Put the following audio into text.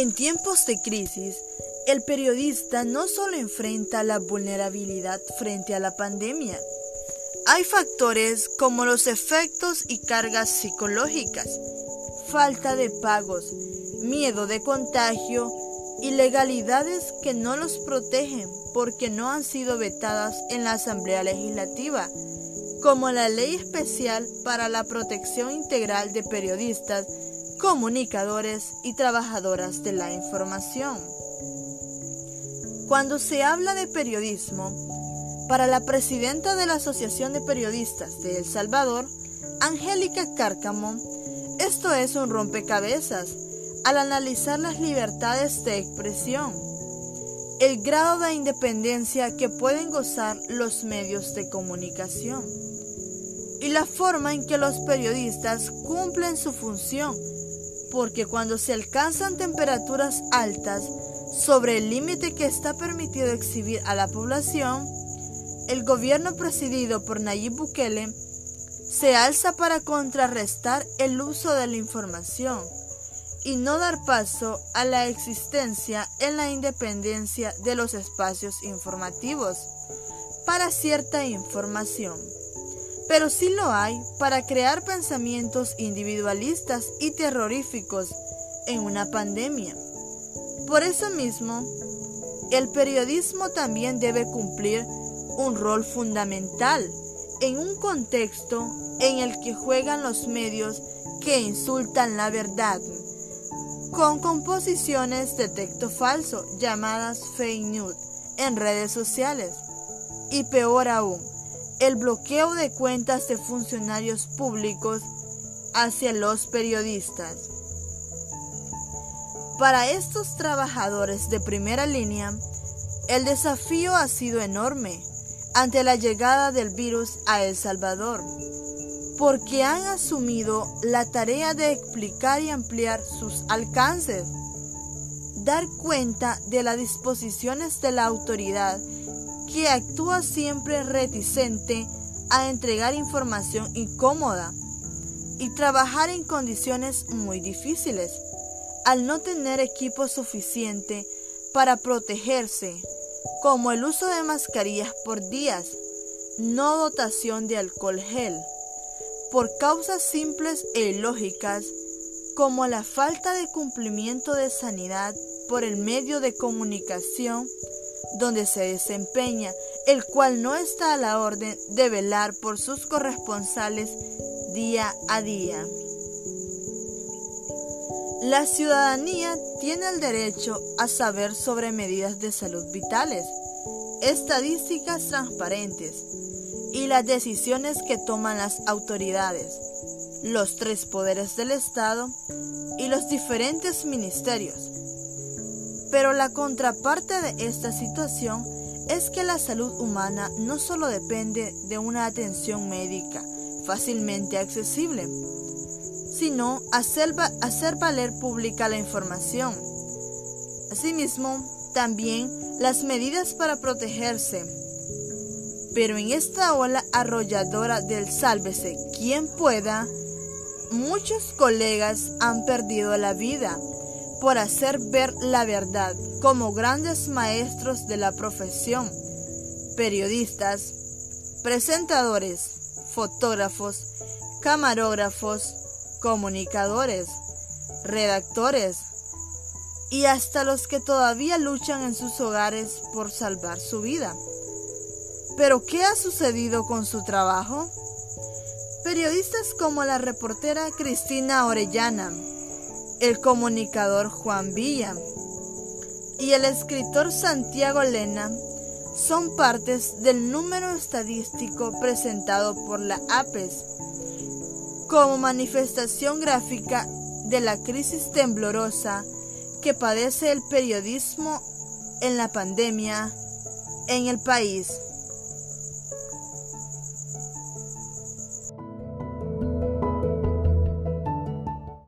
En tiempos de crisis, el periodista no solo enfrenta la vulnerabilidad frente a la pandemia, hay factores como los efectos y cargas psicológicas, falta de pagos, miedo de contagio, ilegalidades que no los protegen porque no han sido vetadas en la Asamblea Legislativa, como la Ley Especial para la Protección Integral de Periodistas, Comunicadores y Trabajadoras de la Información. Cuando se habla de periodismo, para la presidenta de la Asociación de Periodistas de El Salvador, Angélica Cárcamo, esto es un rompecabezas al analizar las libertades de expresión, el grado de independencia que pueden gozar los medios de comunicación y la forma en que los periodistas cumplen su función, porque cuando se alcanzan temperaturas altas, sobre el límite que está permitido exhibir a la población, el gobierno presidido por Nayib Bukele se alza para contrarrestar el uso de la información y no dar paso a la existencia en la independencia de los espacios informativos para cierta información. Pero sí lo hay para crear pensamientos individualistas y terroríficos en una pandemia. Por eso mismo, el periodismo también debe cumplir un rol fundamental en un contexto en el que juegan los medios que insultan la verdad, con composiciones de texto falso llamadas fake news en redes sociales. Y peor aún, el bloqueo de cuentas de funcionarios públicos hacia los periodistas. Para estos trabajadores de primera línea, el desafío ha sido enorme ante la llegada del virus a El Salvador, porque han asumido la tarea de explicar y ampliar sus alcances, dar cuenta de las disposiciones de la autoridad que actúa siempre reticente a entregar información incómoda y trabajar en condiciones muy difíciles. Al no tener equipo suficiente para protegerse, como el uso de mascarillas por días, no dotación de alcohol gel, por causas simples e ilógicas como la falta de cumplimiento de sanidad por el medio de comunicación donde se desempeña, el cual no está a la orden de velar por sus corresponsales día a día. La ciudadanía tiene el derecho a saber sobre medidas de salud vitales, estadísticas transparentes y las decisiones que toman las autoridades, los tres poderes del Estado y los diferentes ministerios. Pero la contraparte de esta situación es que la salud humana no solo depende de una atención médica fácilmente accesible, sino hacer, valer pública la información. Asimismo, también las medidas para protegerse. Pero en esta ola arrolladora del sálvese quien pueda, muchos colegas han perdido la vida por hacer ver la verdad como grandes maestros de la profesión, periodistas, presentadores, fotógrafos, camarógrafos, comunicadores, redactores y hasta los que todavía luchan en sus hogares por salvar su vida. Pero ¿qué ha sucedido con su trabajo? Periodistas como la reportera Cristina Orellana, el comunicador Juan Villa y el escritor Santiago Lena son partes del número estadístico presentado por la APES como manifestación gráfica de la crisis temblorosa que padece el periodismo en la pandemia en el país.